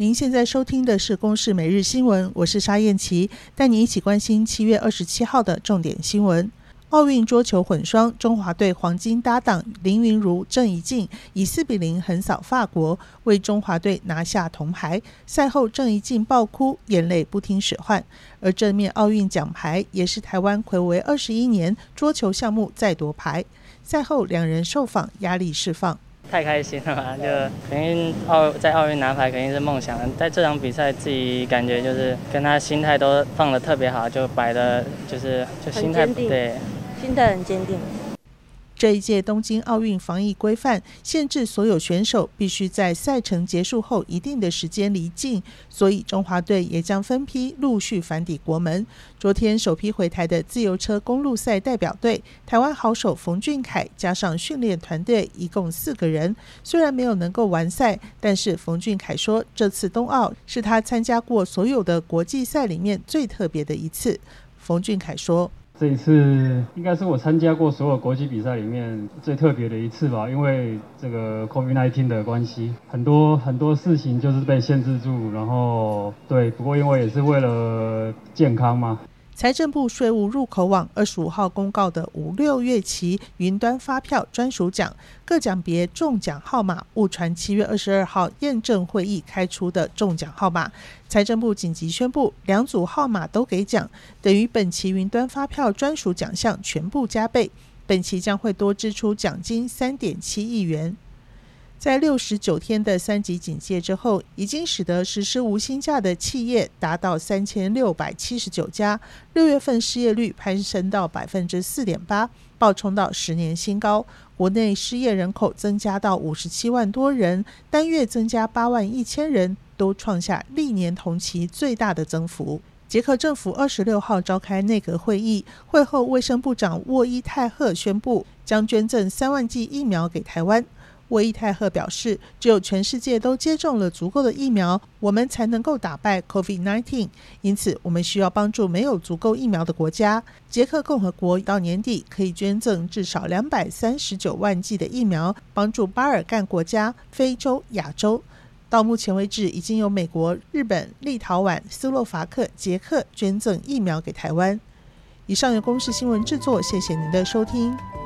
您现在收听的是《公视每日新闻》，我是沙燕琪，带你一起关心七月二十七号的重点新闻。奥运桌球混双中华队黄金搭档林昀儒、郑怡静以四比零横扫法国，为中华队拿下铜牌。赛后，郑怡静爆哭，眼泪不听使唤。而这面奥运奖牌也是台湾睽违二十一年桌球项目再夺牌。赛后，两人受访，压力释放。太开心了嘛，就肯定奥在奥运拿牌肯定是梦想。在这场比赛，自己感觉就是跟他心态都放得特别好，就摆的，就是就心态对。心态很坚定。这一届东京奥运防疫规范限制所有选手必须在赛程结束后一定的时间离境，所以中华队也将分批陆续返抵国门。昨天首批回台的自由车公路赛代表队，台湾好手冯俊凯加上训练团队一共四个人，虽然没有能够完赛，但是冯俊凯说，这次冬奥是他参加过所有的国际赛里面最特别的一次。冯俊凯说。这一次应该是我参加过所有国际比赛里面最特别的一次吧，因为这个 COVID-19 的关系，很多很多事情就是被限制住，然后对，不过因为也是为了健康嘛。财政部税务入口网二十五号公告的五六月期云端发票专属奖各奖别中奖号码误传七月二十二号验证会议开出的中奖号码，财政部紧急宣布两组号码都给奖，等于本期云端发票专属奖项全部加倍，本期将会多支出奖金三点七亿元。在六十九天的三级警戒之后，已经使得实施无薪假的企业达到三千六百七十九家。六月份失业率攀升到百分之四点八，暴冲到十年新高。国内失业人口增加到五十七万多人，单月增加八万一千人，都创下历年同期最大的增幅。捷克政府二十六号召开内阁会议，会后卫生部长沃伊泰赫宣布将捐赠三万剂疫苗给台湾。沃伊泰赫表示，只有全世界都接种了足够的疫苗，我们才能够打败 COVID-19。因此，我们需要帮助没有足够疫苗的国家。捷克共和国到年底可以捐赠至少两百三十九万剂的疫苗，帮助巴尔干国家、非洲、亚洲。到目前为止，已经有美国、日本、立陶宛、斯洛伐克、捷克捐赠疫苗给台湾。以上由公视新闻制作，谢谢您的收听。